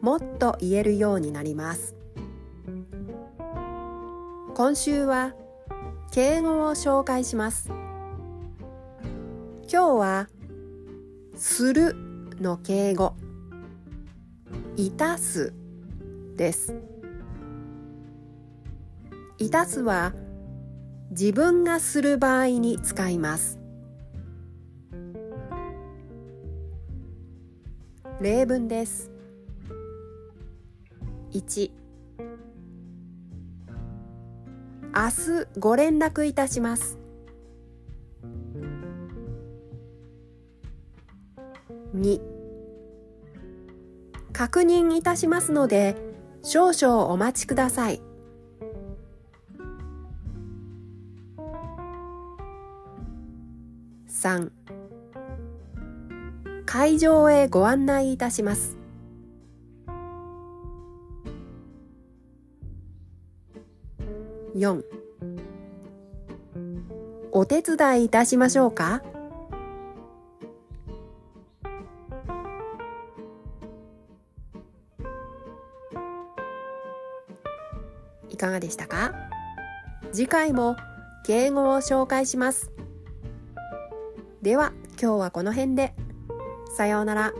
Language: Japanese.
もっと言えるようになります。今週は敬語を紹介します。今日はするの敬語。いたすです。いたすは自分がする場合に使います。例文です。1明日ご連絡いたします。2確認いたしますので少々お待ちください。3会場へご案内いたします。4お手伝いいたしましょうか？いかがでしたか？次回も敬語を紹介します。では今日はこの辺で。さようなら。